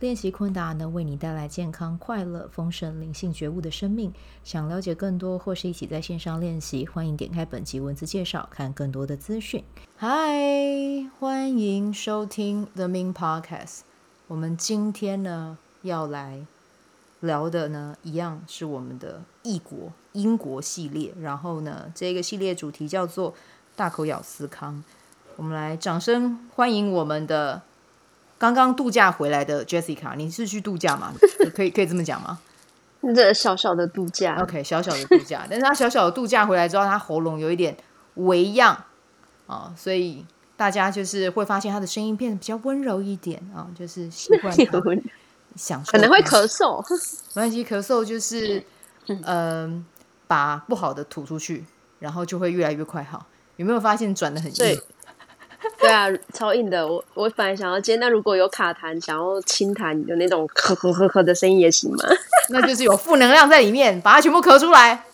练习昆达能为你带来健康、快乐、丰盛、灵性觉悟的生命。想了解更多或是一起在线上练习，欢迎点开本集文字介绍，看更多的资讯。嗨，欢迎收听 The Min Podcast。我们今天呢要来聊的呢，一样是我们的异国英国系列。然后呢，这个系列主题叫做大口咬思康。我们来掌声欢迎我们的。刚刚度假回来的 Jessica，你是去度假吗？可以可以这么讲吗？这小小的度假，OK，小小的度假。但是他小小的度假回来之后，他喉咙有一点微恙啊、哦，所以大家就是会发现他的声音变得比较温柔一点啊、哦，就是习惯 想可能会咳嗽，没关系，咳嗽就是嗯、呃，把不好的吐出去，然后就会越来越快好。有没有发现转的很硬？对啊，超硬的。我我本来想要接，那如果有卡痰，想要清痰有那种咳咳咳咳的声音也行吗？那就是有负能量在里面，把它全部咳出来，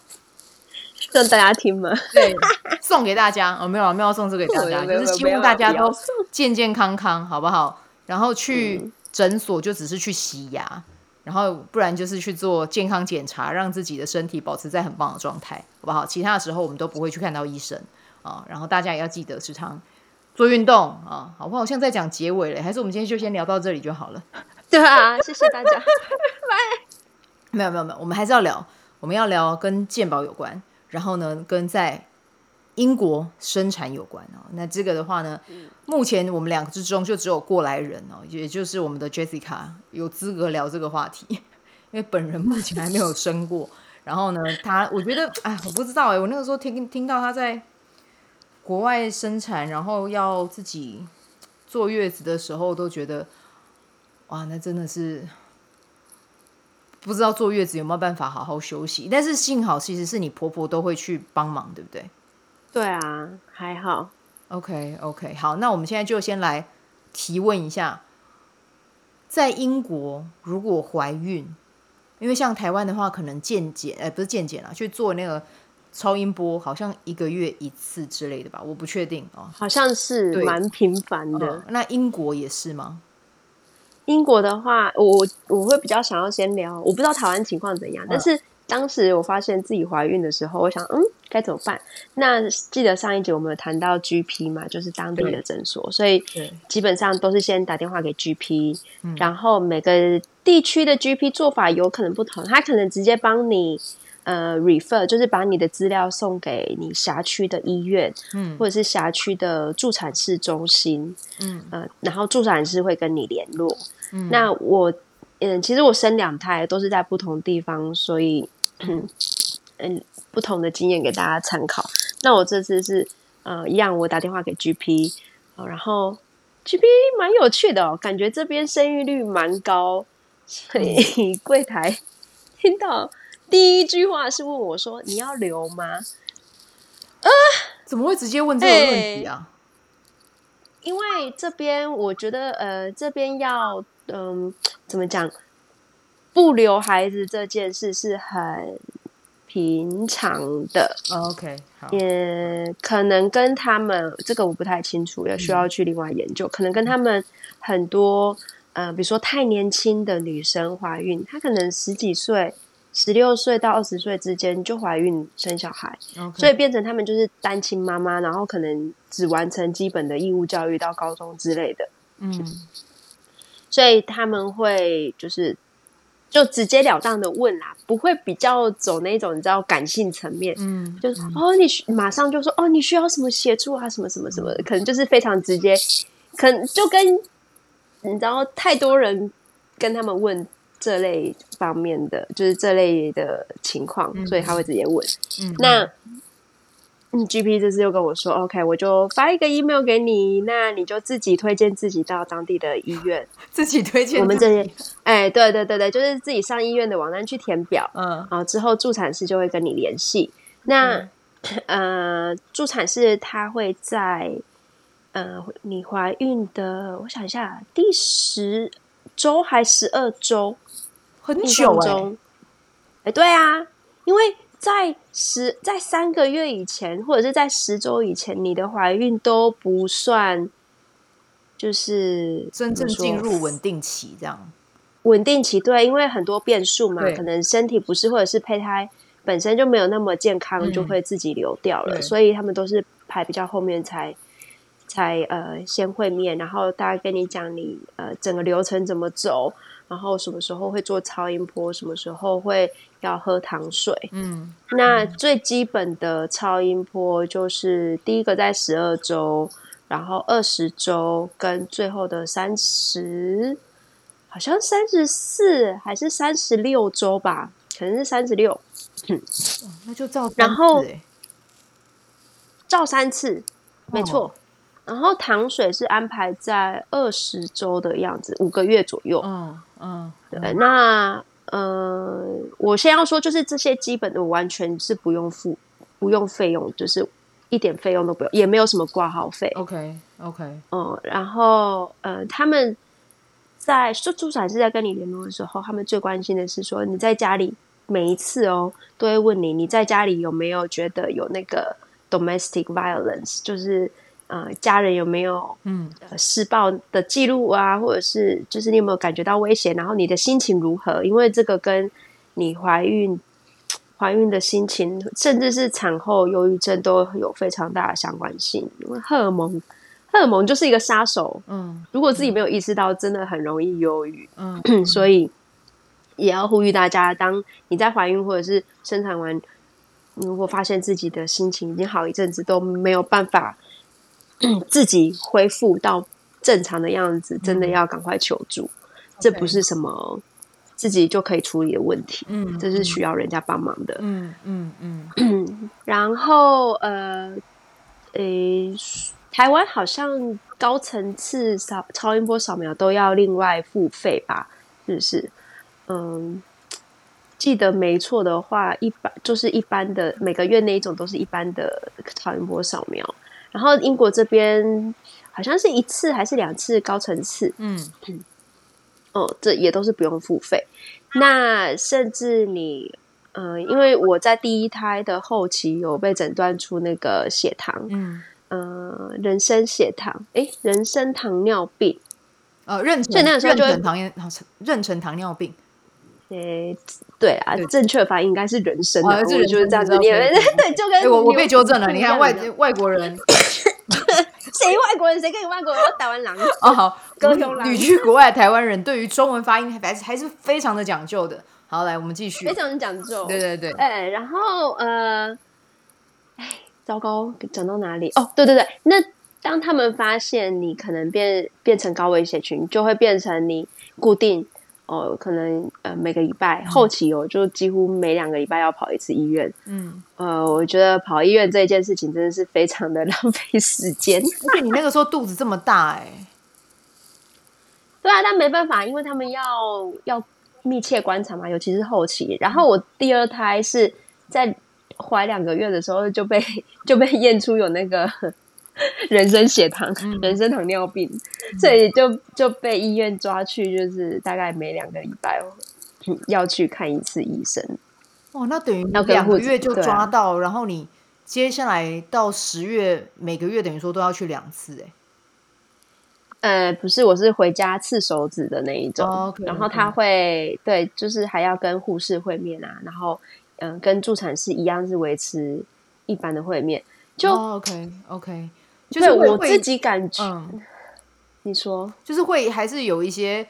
让大家听吗？对，送给大家。哦，没有没有送这个给大家，就是希望大家都健健康康，好不好？然后去诊所就只是去洗牙，嗯、然后不然就是去做健康检查，让自己的身体保持在很棒的状态，好不好？其他的时候我们都不会去看到医生啊。然后大家也要记得时常。做运动啊，好不好？我现在在讲结尾嘞，还是我们今天就先聊到这里就好了？对啊，谢谢大家，拜。没有没有没有，我们还是要聊，我们要聊跟健保有关，然后呢，跟在英国生产有关哦。那这个的话呢，嗯、目前我们两个之中就只有过来人哦，也就是我们的 Jessica 有资格聊这个话题，因为本人目前还没有生过。然后呢，他我觉得，哎，我不知道哎，我那个时候听听到他在。国外生产，然后要自己坐月子的时候，都觉得哇，那真的是不知道坐月子有没有办法好好休息。但是幸好，其实是你婆婆都会去帮忙，对不对？对啊，还好。OK OK，好，那我们现在就先来提问一下，在英国如果怀孕，因为像台湾的话，可能健检，呃，不是健检啊，去做那个。超音波好像一个月一次之类的吧，我不确定哦。好像是蛮频繁的。嗯。那英国也是吗？英国的话，我我会比较想要先聊，我不知道台湾情况怎样。嗯。但是当时我发现自己怀孕的时候，我想，嗯，该怎么办？那记得上一集我们有谈到 GP 嘛，就是当地的诊所，所以基本上都是先打电话给 GP，然后每个地区的 GP 做法有可能不同，他可能直接帮你。呃，refer 就是把你的资料送给你辖区的医院，嗯，或者是辖区的助产士中心，嗯，呃，然后助产士会跟你联络。嗯，那我，嗯，其实我生两胎都是在不同地方，所以，嗯，嗯，不同的经验给大家参考。那我这次是，呃，一样，我打电话给 GP，哦，然后 GP 蛮有趣的哦，感觉这边生育率蛮高，所以 柜台听到。第一句话是问我说：“你要留吗？”啊，怎么会直接问这个问题啊？因为这边我觉得，呃，这边要，嗯、呃，怎么讲？不留孩子这件事是很平常的。Oh, OK，好，也可能跟他们这个我不太清楚，要需要去另外研究。嗯、可能跟他们很多，呃，比如说太年轻的女生怀孕，她可能十几岁。十六岁到二十岁之间就怀孕生小孩.所以变成他们就是单亲妈妈，然后可能只完成基本的义务教育到高中之类的。嗯，所以他们会就是就直截了当的问啦，不会比较走那种你知道感性层面。嗯，就是哦，你马上就说哦，你需要什么协助啊，什么什么什么的，可能就是非常直接，可能就跟你知道太多人跟他们问。这类方面的就是这类的情况，嗯、所以他会直接问。嗯、那嗯，GP 这次又跟我说，OK，我就发一个 email 给你，那你就自己推荐自己到当地的医院，自己推荐。我们这些，哎，对对对对，就是自己上医院的网站去填表，嗯，然后之后助产士就会跟你联系。那 呃，助产士他会在呃你怀孕的，我想一下，第十周还十二周，很久哎、欸欸，对啊，因为在十在三个月以前，或者是在十周以前，你的怀孕都不算，就是真正进入稳定期这样。稳定期对，因为很多变数嘛，可能身体不适，或者是胚胎本身就没有那么健康，嗯、就会自己流掉了。所以他们都是排比较后面才才呃先会面，然后大概跟你讲你呃整个流程怎么走，然后什么时候会做超音波，什么时候会要喝糖水。嗯，那最基本的超音波就是第一个在十二周，然后二十周跟最后的三十。好像三十四还是三十六周吧，可能是三十六。嗯，那就照然后照三次，没错。哦。然后糖水是安排在二十周的样子，五个月左右。嗯嗯，对。那呃，我先要说，就是这些基本的，完全是不用付，不用费用，就是一点费用都不用，也没有什么挂号费。OK OK。嗯，然后呃，他们。在说助产士在跟你联络的时候，他们最关心的是说，你在家里每一次哦，都会问你，你在家里有没有觉得有那个 domestic violence，就是呃家人有没有嗯施暴的记录啊，或者是就是你有没有感觉到危险，然后你的心情如何？因为这个跟你怀孕怀孕的心情，甚至是产后忧郁症都有非常大的相关性，因为荷尔蒙。荷尔蒙就是一个杀手，嗯，如果自己没有意识到，真的很容易忧郁，嗯，所以也要呼吁大家，当你在怀孕或者是生产完，如果发现自己的心情已经好一阵子都没有办法 自己恢复到正常的样子，真的要赶快求助，嗯，这不是什么自己就可以处理的问题，嗯，这是需要人家帮忙的，嗯嗯嗯，然后呃，诶。台湾好像高层次扫超音波扫描都要另外付费吧？是不是？嗯，记得没错的话，一般就是一般的每个月那一种都是一般的超音波扫描。然后英国这边好像是一次还是两次高层次？嗯嗯，哦，这也都是不用付费。那甚至你，嗯，因为我在第一胎的后期有被诊断出那个血糖，嗯。呃，人参血糖，哎，人参糖尿病，呃，妊娠妊娠糖尿，妊娠糖尿病，诶，对啊，正确发音应该是人参的，就是这样子念，对，就跟我我被纠正了，你看外外国人，谁外国人？谁跟你外国人？我台湾人哦，好，旅居国外台湾人对于中文发音还是还是非常的讲究的。好，来我们继续，非常的讲究，对对对，哎，然后呃，哎。糟糕，讲到哪里？哦，对对对，那当他们发现你可能变变成高危险群，就会变成你固定哦，可能呃每个礼拜、嗯、后期哦，就几乎每两个礼拜要跑一次医院。嗯，呃，我觉得跑医院这一件事情真的是非常的 浪费时间。而且你那个时候肚子这么大、欸，哎，对啊，但没办法，因为他们要要密切观察嘛，尤其是后期。然后我第二胎是在。怀两个月的时候就被 就被验出有那个 人参血糖、嗯、人参糖尿病，嗯、所以就就被医院抓去，就是大概每两个礼拜要去看一次医生。哦，那等于两个月就抓到，啊、然后你接下来到十月每个月等于说都要去两次，哎。呃，不是，我是回家刺手指的那一种，oh, okay, okay. 然后他会对，就是还要跟护士会面啊，然后。嗯，跟助产士一样是维持一般的会面，就、oh, OK OK，就是我自己感觉，嗯、你说就是会还是有一些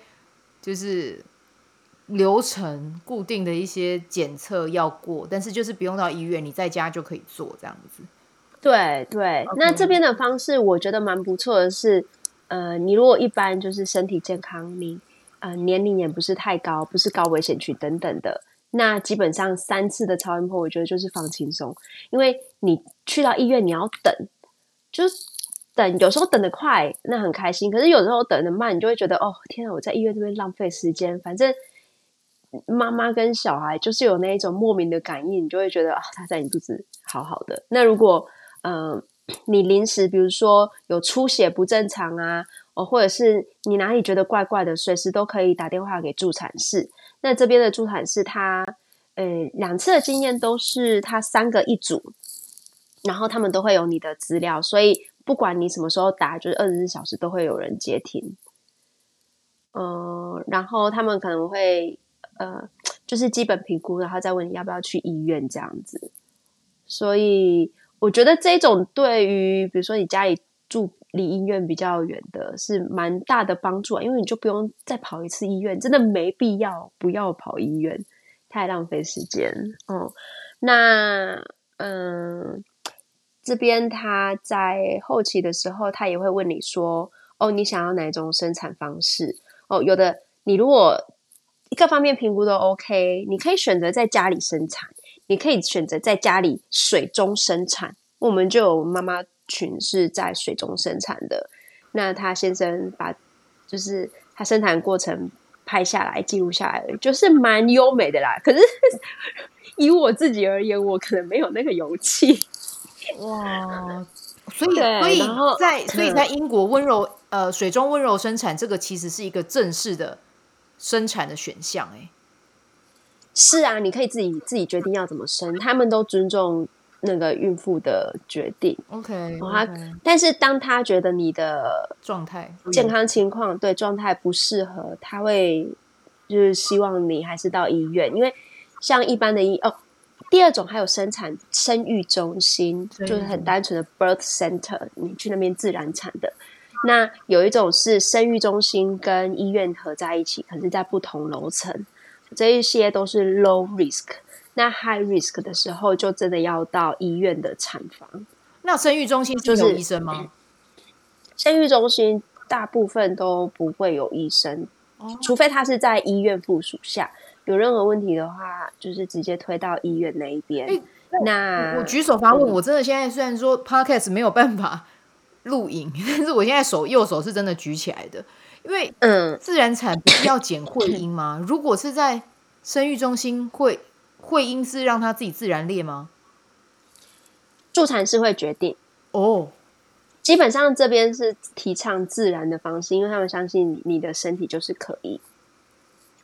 就是流程固定的一些检测要过，但是就是不用到医院，你在家就可以做这样子。对对.那这边的方式我觉得蛮不错的是，呃，你如果一般就是身体健康，你呃年龄也不是太高，不是高危险区等等的。那基本上三次的超音波，我觉得就是放轻松，因为你去到医院你要等，就是等，有时候等得快，那很开心；可是有时候等得慢，你就会觉得哦，天啊，我在医院这边浪费时间。反正妈妈跟小孩就是有那一种莫名的感应，你就会觉得啊，他在你肚子好好的。那如果嗯、你临时比如说有出血不正常啊，哦，或者是你哪里觉得怪怪的，随时都可以打电话给助产士。那这边的助产士他，呃，两次的经验都是他三个一组，然后他们都会有你的资料，所以不管你什么时候打，就是二十四小时都会有人接听。嗯、然后他们可能会。呃，就是基本评估，然后再问你要不要去医院这样子。所以我觉得这种对于比如说你家里住离医院比较远的，是蛮大的帮助啊，因为你就不用再跑一次医院，真的没必要，不要跑医院，太浪费时间。哦，那嗯，这边他在后期的时候，他也会问你说，哦，你想要哪种生产方式？哦，有的你如果。各方面评估都 OK，你可以选择在家里生产，你可以选择在家里水中生产。我们就有妈妈群是在水中生产的，那他先生把就是他生产过程拍下来记录下来，就是蛮优美的啦。可是 以我自己而言，我可能没有那个勇气。哇，所以所以在所以在英国温柔呃水中温柔生产，这个其实是一个正式的。生产的选项，哎，是啊，你可以自己自己决定要怎么生，他们都尊重那个孕妇的决定。OK，他但是当他觉得你的状态、健康情况对状态不适合，他会就是希望你还是到医院，因为像一般的医哦，第二种还有生产生育中心，就是很单纯的 birth center，你去那边自然产的。那有一种是生育中心跟医院合在一起，可是在不同楼层，这一些都是 low risk。那 high risk 的时候，就真的要到医院的产房。那生育中心就是有医生吗？就是，生育中心大部分都不会有医生，哦，除非他是在医院附属下，有任何问题的话，就是直接推到医院那一边。欸，那我举手发问，我真的现在虽然说 podcast 没有办法。录影，但是我现在手右手是真的举起来的，因为嗯，自然产不是要剪会阴吗？嗯？如果是在生育中心，会会阴是让它自己自然裂吗？助产士会决定哦。基本上这边是提倡自然的方式，因为他们相信你的身体就是可以。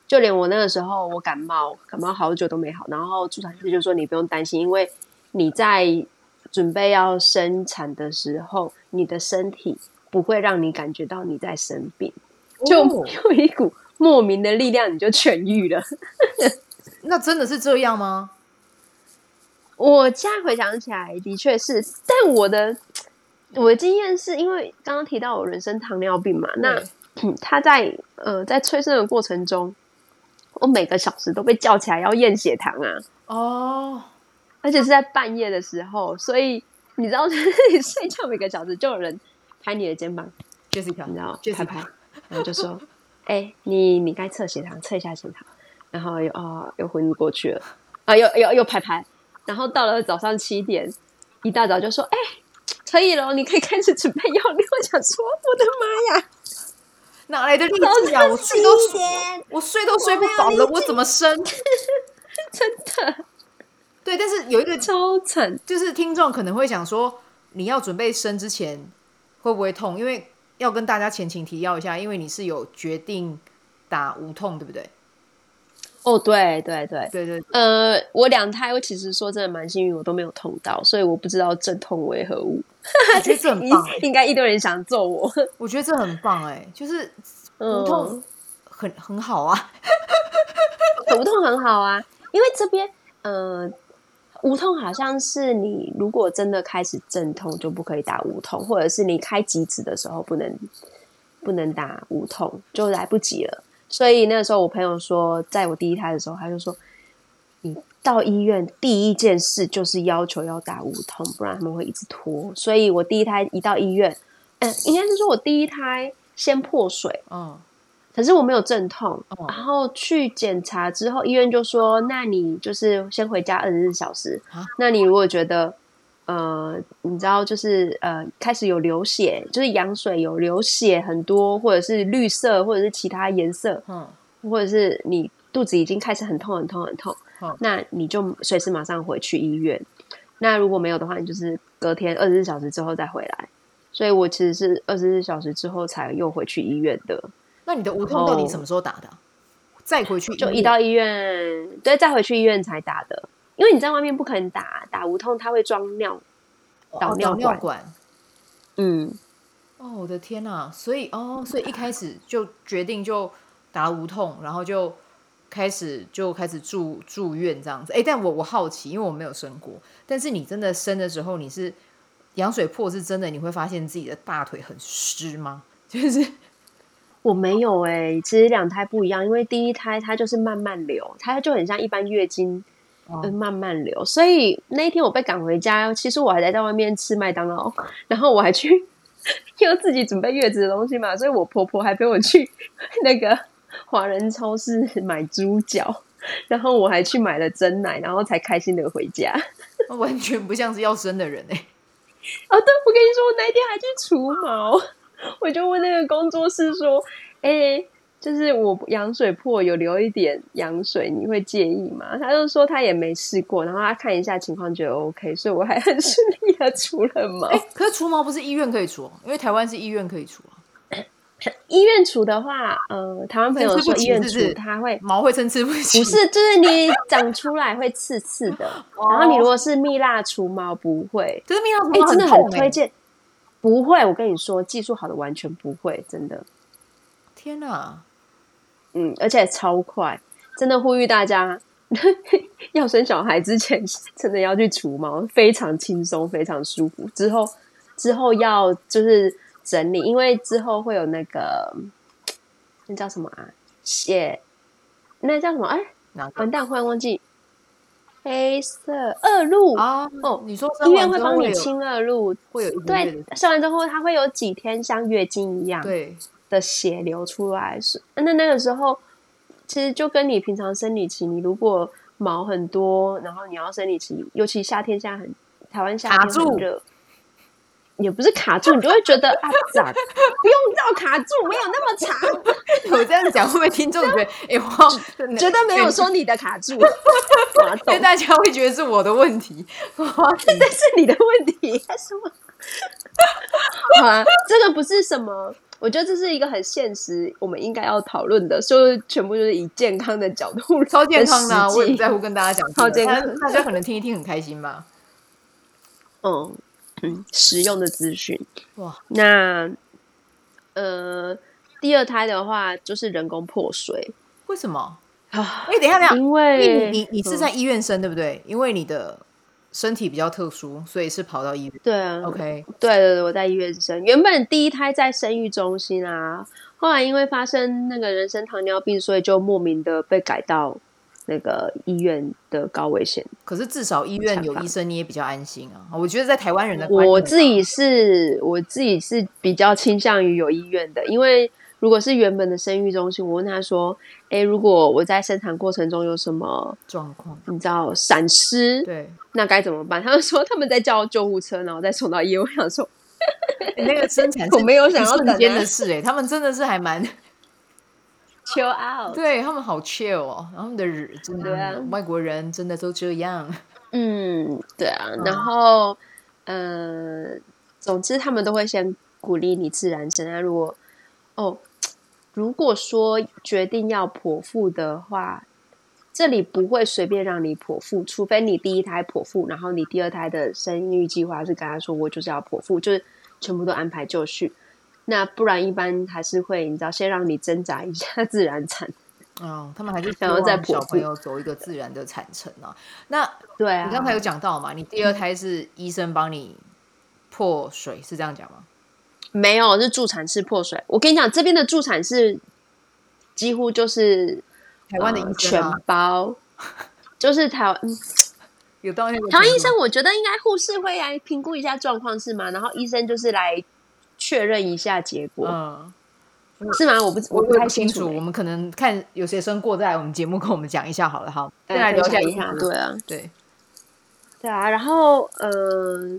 就连我那个时候，我感冒，感冒好久都没好，然后助产士就说你不用担心，因为你在。准备要生产的时候，你的身体不会让你感觉到你在生病，就有一股莫名的力量，你就痊愈了。那真的是这样吗？我现在回想起来，的确是。但我的我的经验是因为刚刚提到我人生糖尿病嘛，那他 在呃在催生的过程中，我每个小时都被叫起来要验血糖啊。哦。而且是在半夜的时候，所以你知道，你睡觉每个小时就有人拍你的肩膀就是一条你知道拍拍，然后就说：“哎、欸，你你该测血糖，测一下血糖。”然后又啊、哦，又昏过去了，啊，又又又拍拍。然后到了早上七点，一大早就说：“哎、欸，可以了，你可以开始准备药。”我想说：“我的妈呀，哪来的力气啊？我睡都我睡都睡不饱了，我怎么生？真的。”对，但是有一个超惨，就是听众可能会想说，你要准备生之前会不会痛？因为要跟大家前情提要一下，因为你是有决定打无痛，对不对？哦，对对对对对，呃，我两胎，我其实说真的蛮幸运，我都没有痛到，所以我不知道阵痛为何物。我觉得这很 棒，应该一堆人想揍我。我觉得这很棒，哎，就是无痛很、嗯、很好啊，无痛很好啊，因为这边呃。无痛好像是你如果真的开始阵痛就不可以打无痛，或者是你开几指的时候不能不能打无痛，就来不及了。所以那个时候我朋友说，在我第一胎的时候，他就说，你到医院第一件事就是要求要打无痛，不然他们会一直拖。所以我第一胎一到医院，嗯，应该是说我第一胎先破水，嗯。可是我没有阵痛，然后去检查之后，医院就说：“那你就是先回家二十四小时。那你如果觉得，呃，你知道，就是呃，开始有流血，就是羊水有流血很多，或者是绿色，或者是其他颜色，嗯，或者是你肚子已经开始很痛很痛很痛，哦、那你就随时马上回去医院。那如果没有的话，你就是隔天二十四小时之后再回来。所以我其实是二十四小时之后才又回去医院的。那你的无痛到底什么时候打的？再回去就一到医院，对，再回去医院才打的。因为你在外面不可能打打无痛，他会装尿导尿管。哦、尿管嗯，哦，我的天哪！所以哦，所以一开始就决定就打无痛，然后就开始就开始住住院这样子。哎，但我我好奇，因为我没有生过，但是你真的生的时候，你是羊水破是真的？你会发现自己的大腿很湿吗？就是我没有哎、欸，其实两胎不一样，因为第一胎它就是慢慢流，它就很像一般月经。嗯，慢慢流，所以那一天我被赶回家，其实我还在在外面吃麦当劳，然后我还去 又自己准备月子的东西嘛，所以我婆婆还陪我去 那个华人超市买猪脚，然后我还去买了真奶，然后才开心的回家。完全不像是要生的人哎、欸！哦，对，我跟你说，我那一天还去除毛，我就问那个工作室说，哎、欸。就是我羊水破有留一点羊水，你会介意吗？他就说他也没试过，然后他看一下情况觉得 OK，所以我还很顺利的 除了毛。欸，可是除毛不是医院可以除，因为台湾是医院可以除啊。医院除的话，呃，台湾朋友说医院除他会毛会参差不齐，不是，就是你长出来会刺刺的。然后你如果是蜜蜡除毛不会，就是蜜蜡除毛真的很推荐。不会，我跟你说，技术好的完全不会，真的。天哪！嗯，而且超快，真的呼吁大家 要生小孩之前，真的要去除毛，非常轻松，非常舒服。之后之后要就是整理，因为之后会有那个那叫什么啊？血，那叫什么？哎，完蛋，忽然忘记。黑色恶露啊！哦，你说医院会帮你清恶露，会有对，生完之后它会有几天像月经一样，对。的血流出来是，那那个时候其实就跟你平常生理期，你如果毛很多，然后你要生理期，尤其夏天现在很台湾夏天很热，也不是卡住，你就会觉得啊，咋不用到卡住，没有那么长。我这样讲会不会听众觉得哎，我 觉得没有说你的卡住，因为大家会觉得是我的问题，哇，这是你的问题，什么？好啊，这个不是什么。我觉得这是一个很现实，我们应该要讨论的，所以全部就是以健康的角度，超健康的、啊，我也不在乎跟大家讲、这个，超健康，大家可能听一听很开心吧。嗯嗯，实用的资讯哇。那呃，第二胎的话就是人工破水，为什么啊？哎，等一下，等一下，因为你你你是在医院生、嗯、对不对？因为你的。身体比较特殊，所以是跑到医院。对啊，OK，对对对，我在医院生。原本第一胎在生育中心啊，后来因为发生那个人生糖尿病，所以就莫名的被改到那个医院的高危险。可是至少医院有医生，你也比较安心啊。我觉得在台湾人的，我自己是我自己是比较倾向于有医院的，因为。如果是原本的生育中心，我问他说：“哎，如果我在生产过程中有什么状况，你知道闪失，对，那该怎么办？” 他们说他们在叫救护车，然后再送到医院。我想说，那个生产 我没有想要瞬间的事，哎，他们真的是还蛮 chill out，对他们好 chill 哦，他们的日真的、啊、外国人真的都这样，嗯，对啊，然后嗯、呃，总之他们都会先鼓励你自然生啊，如果哦。如果说决定要剖腹的话，这里不会随便让你剖腹，除非你第一胎剖腹，然后你第二胎的生育计划是跟他说我就是要剖腹，就是全部都安排就绪。那不然一般还是会，你知道，先让你挣扎一下自然产。哦，他们还是想要在小朋友走一个自然的产程啊。那对啊，你刚才有讲到嘛，你第二胎是医生帮你破水，是这样讲吗？没有，是助产士破水。我跟你讲，这边的助产士几乎就是台湾的医全包，就是台湾有到那个台湾医生，我觉得应该护士会来评估一下状况是吗？然后医生就是来确认一下结果，嗯，是吗？我不我不太清楚，我，我们可能看有学生过，在我们节目跟我们讲一下好了，好，再来聊一下一下，对啊，对。对啊，然后呃，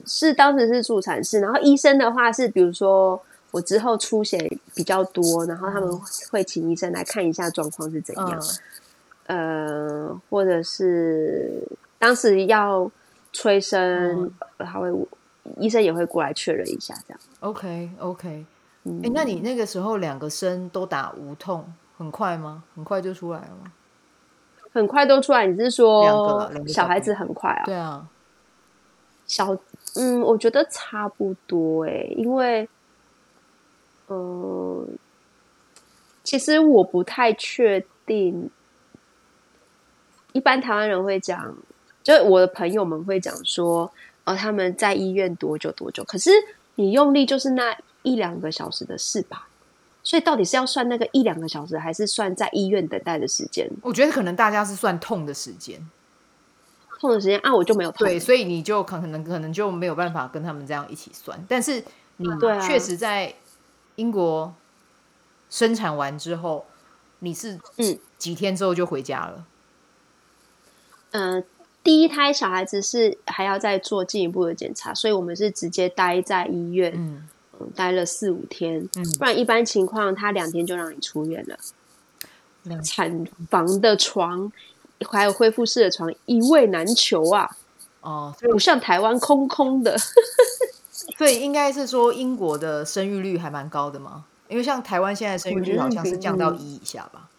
是当时是助产士，然后医生的话是，比如说我之后出血比较多，然后他们会请医生来看一下状况是怎样。呃，或者是当时要催生，他、嗯、会医生也会过来确认一下，这样。OK OK，哎、那你那个时候两个针都打无痛，很快吗？很快就出来了吗？很快都出来？你是说小孩子很快啊？对啊，小嗯，我觉得差不多哎、欸，因为。呃其实我不太确定，一般台湾人会讲，就我的朋友们会讲说，哦，他们在医院多久多久？可是你用力就是那一两个小时的事吧？所以到底是要算那个一两个小时，还是算在医院等待的时间？我觉得可能大家是算痛的时间，痛的时间啊，我就没有痛。对，所以你就可能可能就没有办法跟他们这样一起算。但是你确实在英国。生产完之后，你是嗯几天之后就回家了？嗯、呃，第一胎小孩子是还要再做进一步的检查，所以我们是直接待在医院，嗯，嗯待了四五天，嗯，不然一般情况他两天就让你出院了。嗯、产房的床还有恢复式的床一位难求啊！哦，不像台湾空空的，所以应该是说英国的生育率还蛮高的嘛？因为像台湾现在生育率好像是降到一以下吧？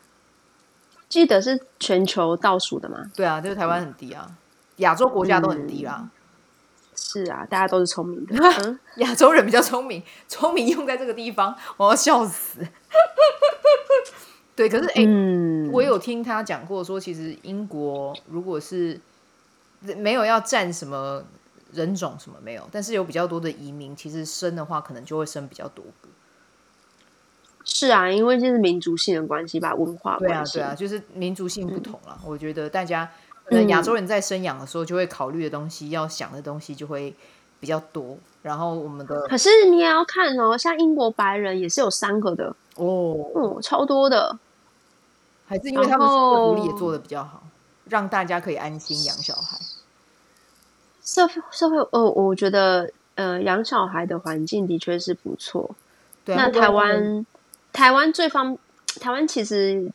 记得是全球倒数的吗？对啊，就是台湾很低啊，亚洲国家都很低啦。嗯、是啊，大家都是聪明的，亚洲人比较聪明，聪明用在这个地方，我要笑死。对，可是哎、我有听他讲过说，其实英国如果是没有要占什么人种什么没有，但是有比较多的移民，其实生的话可能就会生比较多个。是啊，因为这是民族性的关系吧，文化关系。对啊，对啊，就是民族性不同了，嗯。我觉得大家可能亚洲人在生养的时候，就会考虑的东西，嗯，要想的东西就会比较多。然后我们的，可是你也要看哦，像英国白人也是有三个的哦，嗯，超多的。还是因为他们福利也做的比较好，让大家可以安心养小孩。社会社会，哦，我觉得呃，养小孩的环境的确是不错。对啊，那台湾。台湾最方，台湾其实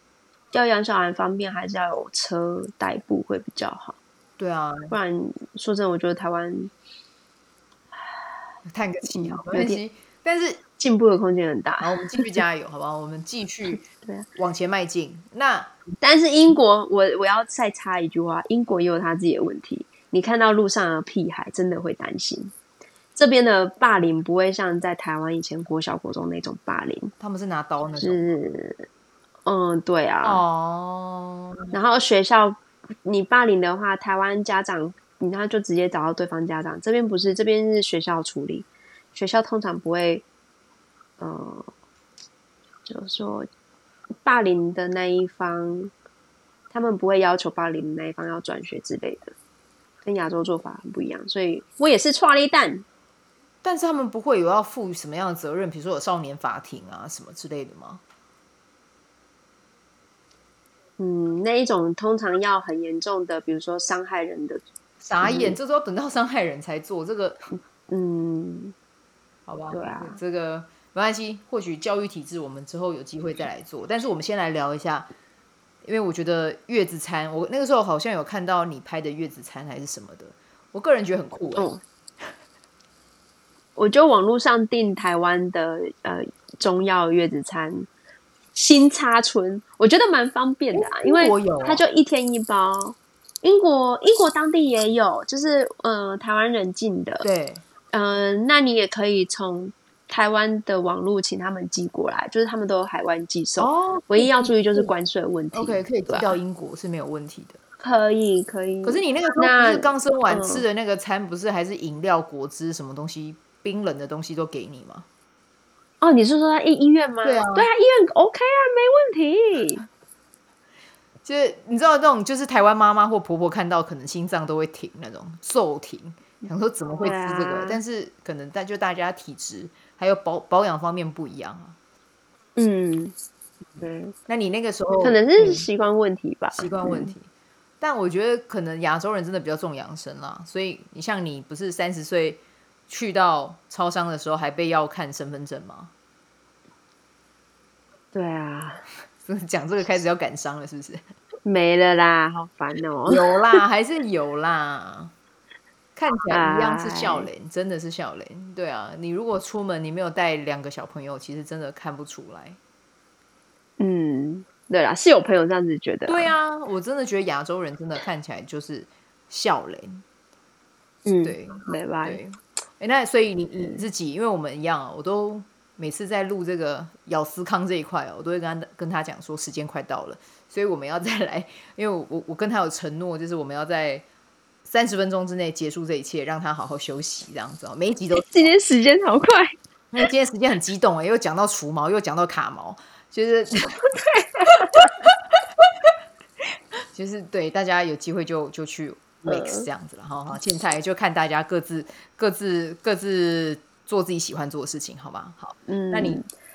要养小孩方便，还是要有车代步会比较好。对啊，不然说真的，我觉得台湾叹个气啊，没关系。但是进步的空间很大。好，我们继续加油，好不好？我们继续对往前迈进。那但是英国，我我要再插一句话，英国也有他自己的问题。你看到路上的屁孩，真的会担心。这边的霸凌不会像在台湾以前国小国中那种霸凌，他们是拿刀那种。是，嗯，对啊。哦。然后学校你霸凌的话，台湾家长你他就直接找到对方家长。这边不是，这边是学校处理。学校通常不会，呃，就是说霸凌的那一方，他们不会要求霸凌的那一方要转学之类的，跟亚洲做法很不一样。所以我也是剉咧等。但是他们不会有要负什么样的责任，比如说有少年法庭啊什么之类的吗？嗯，那一种通常要很严重的，比如说伤害人的。傻眼，这都要等到伤害人才做这个。嗯，好吧，对啊，这个没关系。或许教育体制我们之后有机会再来做，但是我们先来聊一下，因为我觉得月子餐，我那个时候好像有看到你拍的月子餐还是什么的，我个人觉得很酷，欸。嗯我就网络上订台湾的呃中药月子餐，新插春，我觉得蛮方便的啊，因为它就一天一包。英国英国当地也有，就是呃台湾人进的，对，嗯、呃，那你也可以从台湾的网路请他们寄过来，就是他们都有海外寄送。哦，唯一要注意就是关税问题。OK，可以寄到英国是没有问题的。可以可以。可是你那个时候不是刚生完吃的那个餐，不是还是饮料、果汁什么东西？冰冷的东西都给你吗？哦，你是说在医医院吗？对啊，对啊，医院 OK 啊，没问题。就是你知道那种，就是台湾妈妈或婆婆看到，可能心脏都会停，那种骤停，想说怎么会吃这个？啊、但是可能但就大家体质还有保保养方面不一样啊。嗯，对。那你那个时候可能是习惯问题吧，习惯问题。但我觉得可能亚洲人真的比较重养生啦，所以你像你不是三十岁。去到超商的时候还被要看身份证吗？对啊，讲这个开始要感伤了，是不是？没了啦，好烦哦。有啦，还是有啦。看起来一样是笑脸，真的是笑脸。对啊，你如果出门你没有带两个小朋友，其实真的看不出来。嗯，对啦，是有朋友这样子觉得。对啊，我真的觉得亚洲人真的看起来就是笑脸。嗯，对，没办法。哎，那所以你你自己，因为我们一样，啊我都每次在录这个咬思康这一块哦，我都会跟他跟他讲说时间快到了，所以我们要再来，因为我我跟他有承诺，就是我们要在三十分钟之内结束这一切，让他好好休息，这样子哦。每一集都今天时间好快，因为今天时间很激动哎，又讲到除毛，又讲到卡毛，就是对，就是对大家有机会就就去。mix 这样子了哈，好，现在就看大家各自各自各自做自己喜欢做的事情，好吗？好，嗯，那你，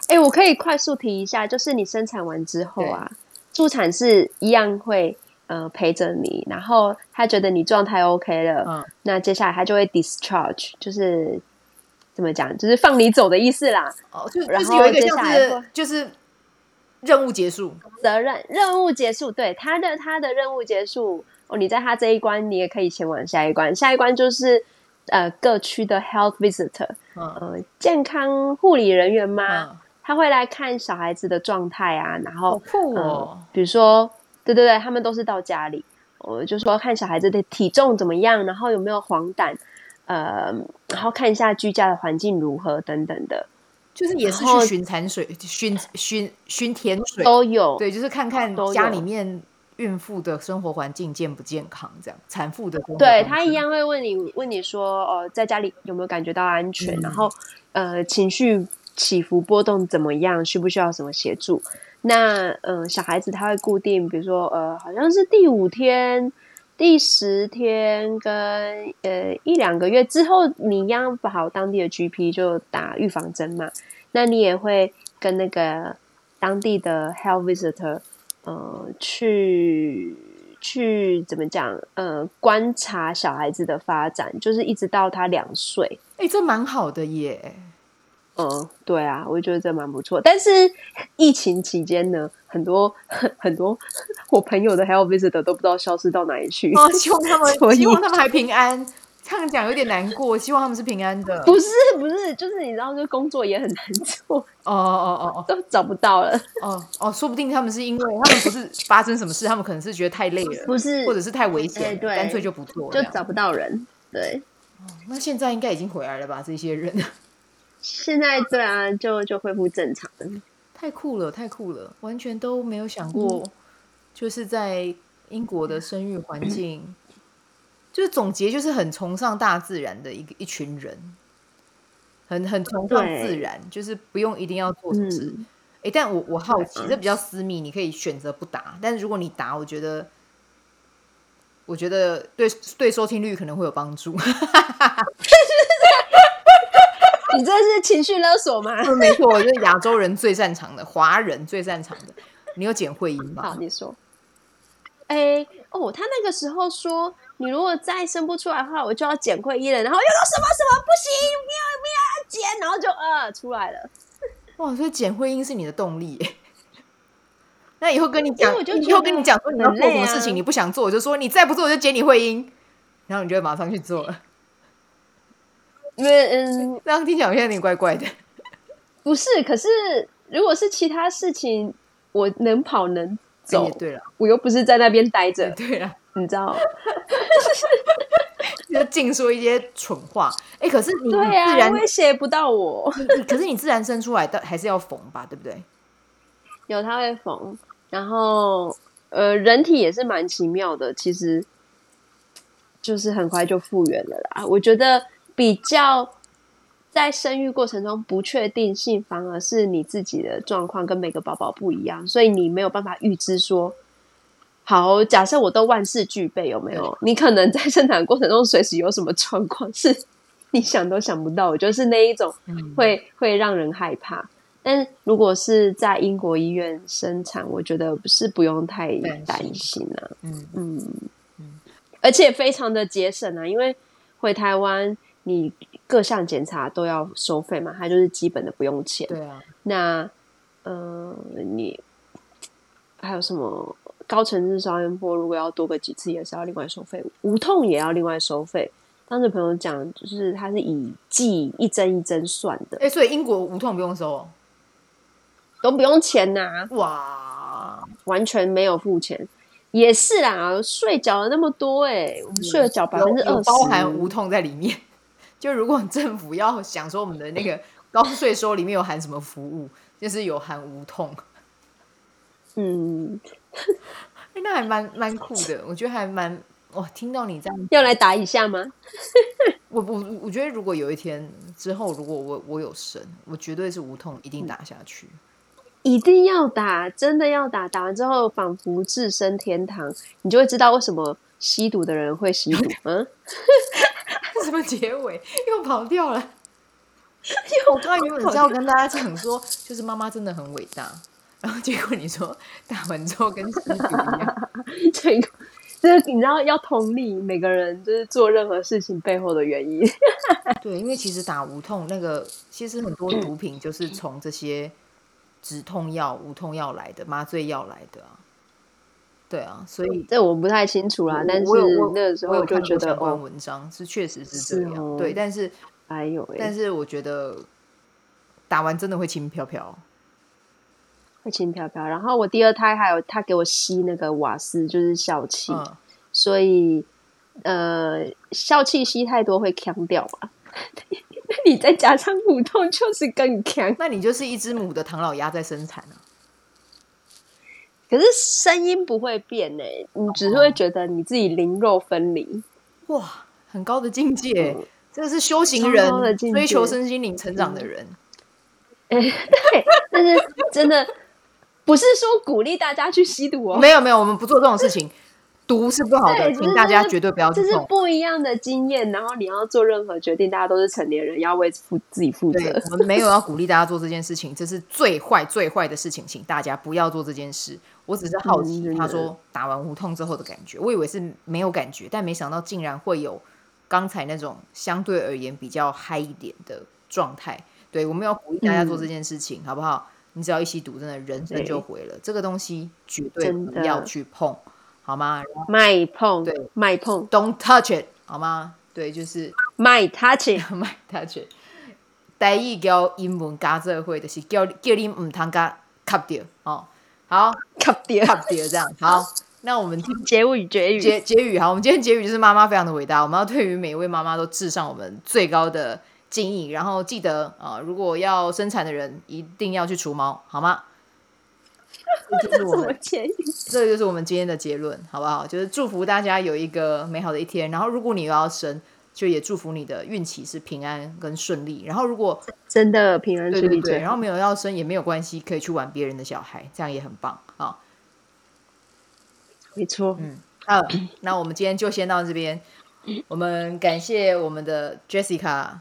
哎、欸，我可以快速提一下，就是你生产完之后啊，助产士一样会呃陪着你，然后他觉得你状态 OK 了，嗯，那接下来他就会 discharge，就是怎么讲，就是放你走的意思啦。哦，就就是有一个像是就是任务结束，责任任务结束，对，他的他的任务结束。哦，你在他这一关，你也可以前往下一关。下一关就是呃各区的 health visitor，嗯、呃健康护理人员嘛，嗯、他会来看小孩子的状态啊，然后、哦呃、比如说对对对，他们都是到家里，我就说看小孩子的体重怎么样，然后有没有黄疸，呃，然后看一下居家的环境如何等等的，就是也是去巡产水、巡巡巡田水都有，对，就是看看家里面。孕妇的生活环境健不健康？这样，产妇的对他一样会问你，问你说，哦、呃，在家里有没有感觉到安全？嗯、然后，呃，情绪起伏波动怎么样？需不需要什么协助？那，嗯、小孩子他会固定，比如说，呃，好像是第五天、第十天跟呃一两个月之后，你一样跑当地的 GP 就打预防针嘛。那你也会跟那个当地的 health visitor。呃，去去怎么讲？呃，观察小孩子的发展，就是一直到他两岁。哎、这蛮好的耶。嗯，对啊，我觉得这蛮不错。但是疫情期间呢，很多 很多 我朋友的 health visitor 都不知道消失到哪里去。哦，希望他们，希望他们还平安。这样讲有点难过，希望他们是平安的。不是不是，就是你知道，这工作也很难做。哦哦哦哦，都找不到了。哦哦，说不定他们是因为他们不是发生什么事，他们可能是觉得太累了，不是，或者是太危险，对，干脆就不做了，就找不到人。对，哦，那现在应该已经回来了吧？这些人现在对啊，就就恢复正常了。太酷了，太酷了，完全都没有想过，嗯、就是在英国的生育环境。嗯就是总结，就是很崇尚大自然的一个一群人，很很崇尚自然，就是不用一定要做什么事。哎、嗯，但我我好奇，这比较私密，你可以选择不答。但是如果你答，我觉得，我觉得对对收听率可能会有帮助。你这是情绪勒索吗？没错，我就是亚洲人最擅长的，华人最擅长的。你有剪会阴吗？好，你说。哎，哦，他那个时候说。你如果再生不出来的话，我就要剪会阴了。然后又说什么什么不行，不要不要剪，然后就呃出来了。哇，所以剪会阴是你的动力。那以后跟你讲，以后跟你讲说你要做什么事情，你不想做，我就说你再不做，我就剪你会阴。然后你就会马上去做了。因为嗯，这样听起来好像有点怪怪的。不是，可是如果是其他事情，我能跑能走。对了，我又不是在那边待着。对了。你知道，就净说一些蠢话。哎、欸，可是你，对啊、自然威胁不到我。可是你自然生出来的还是要缝吧，对不对？有他会缝，然后呃，人体也是蛮奇妙的，其实就是很快就复原了啦。我觉得比较在生育过程中不确定性，反而是你自己的状况跟每个宝宝不一样，所以你没有办法预知说。好，假设我都万事俱备，有没有？你可能在生产过程中随时有什么状况，是你想都想不到。我就是那一种会、嗯、会让人害怕。但如果是在英国医院生产，我觉得是不用太担心了。嗯嗯嗯，而且非常的节省啊，因为回台湾你各项检查都要收费嘛，它就是基本的不用钱。对啊，那嗯、呃，你还有什么？高层次超音波如果要多个几次，也是要另外收费，无痛也要另外收费。当时朋友讲，就是它是以剂一针一针算的。哎、欸，所以英国无痛不用收，都不用钱呐、啊！哇，完全没有付钱，也是啦，税缴了那么多、欸，哎，我们税了缴百分之二十，包含无痛在里面。就如果政府要想说我们的那个 高税收里面有含什么服务，就是有含无痛。嗯，那还蛮蛮酷的，我觉得还蛮哇。听到你这样，要来打一下吗？我我我觉得如果有一天之后，如果我我有神，我绝对是无痛，一定打下去，一定要打，真的要打。打完之后，仿佛置身天堂，你就会知道为什么吸毒的人会吸毒。嗯，什么结尾又跑掉了？因为我刚刚原本是要跟大家讲说，就是妈妈真的很伟大。然后结果你说打完之后跟吸毒一样，这个就是你知道要同理每个人就是做任何事情背后的原因。对，因为其实打无痛那个，其实很多毒品就是从这些止痛药、无痛药来的，麻醉药来的啊。对啊，所以这我不太清楚啦。但是那个时候我就觉得，相关文章是确实是这样。哦、对，但是还有，但是我觉得打完真的会轻飘飘。会轻飘飘，然后我第二胎还有他给我吸那个瓦斯，就是笑气，嗯、所以呃，笑气吸太多会呛掉嘛。那你再加上无痛，就是更呛。那你就是一只母的唐老鸭在生产啊。可是声音不会变呢，你只是会觉得你自己灵肉分离。哇，很高的境界，嗯、这个是修行人，追求身心灵成长的人。哎、嗯，对，但是真的。不是说鼓励大家去吸毒哦，没有没有，我们不做这种事情，毒是不好的，请大家绝对不要。这是不一样的经验，然后你要做任何决定，大家都是成年人，要为负自己负责。我们没有要鼓励大家做这件事情，这是最坏最坏的事情，请大家不要做这件事。我只是好奇，嗯、他说打完无痛之后的感觉，我以为是没有感觉，但没想到竟然会有刚才那种相对而言比较嗨一点的状态。对，我们要鼓励大家做这件事情，嗯、好不好？你只要一吸毒，真的人生就毁了。这个东西绝对不要去碰，好吗？卖碰，对，卖碰，Don't touch it，好吗？对，就是卖 touch it，卖 touch it。第一叫英文加这会的是叫叫你唔通加卡掉哦。好，卡掉，卡掉这样。好，那我们结语，结语，结结语。好，我们今天结语就是妈妈非常的伟大，我们要对于每一位妈妈都致上我们最高的。敬意，然后记得啊、呃，如果要生产的人一定要去除毛，好吗？这就是我们，这就是我们今天的结论，好不好？就是祝福大家有一个美好的一天。然后，如果你又要生，就也祝福你的孕期是平安跟顺利。然后，如果真的平安顺利，对对对，然后没有要生也没有关系，可以去玩别人的小孩，这样也很棒啊。没错，嗯，好，那我们今天就先到这边。我们感谢我们的 Jessica。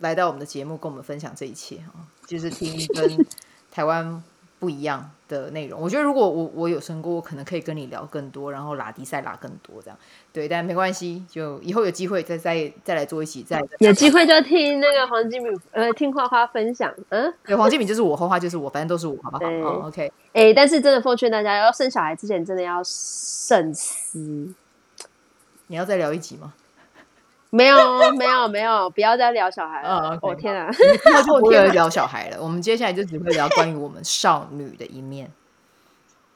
来到我们的节目，跟我们分享这一切啊，就是听跟台湾不一样的内容。我觉得如果我我有生过，我可能可以跟你聊更多，然后拉迪赛拉更多这样。对，但没关系，就以后有机会再再再来做一起。再有机会就听那个黄金敏呃，听花花分享。嗯，对，黄金敏就是我，花花就是我，反正都是我，好不好？对哦，OK。哎，但是真的奉劝大家，要生小孩之前真的要慎思。你要再聊一集吗？没有，没有，没有，不要再聊小孩了。哦，天啊，那就不会聊小孩了。我们接下来就只会聊关于我们少女的一面。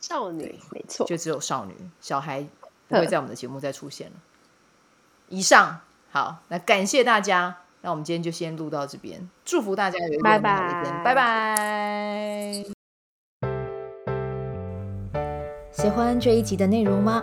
少女，没错，就只有少女，小孩不会在我们的节目再出现了。以上，好，那感谢大家。那我们今天就先录到这边，祝福大家有一个美好的一天。拜拜。喜欢这一集的内容吗？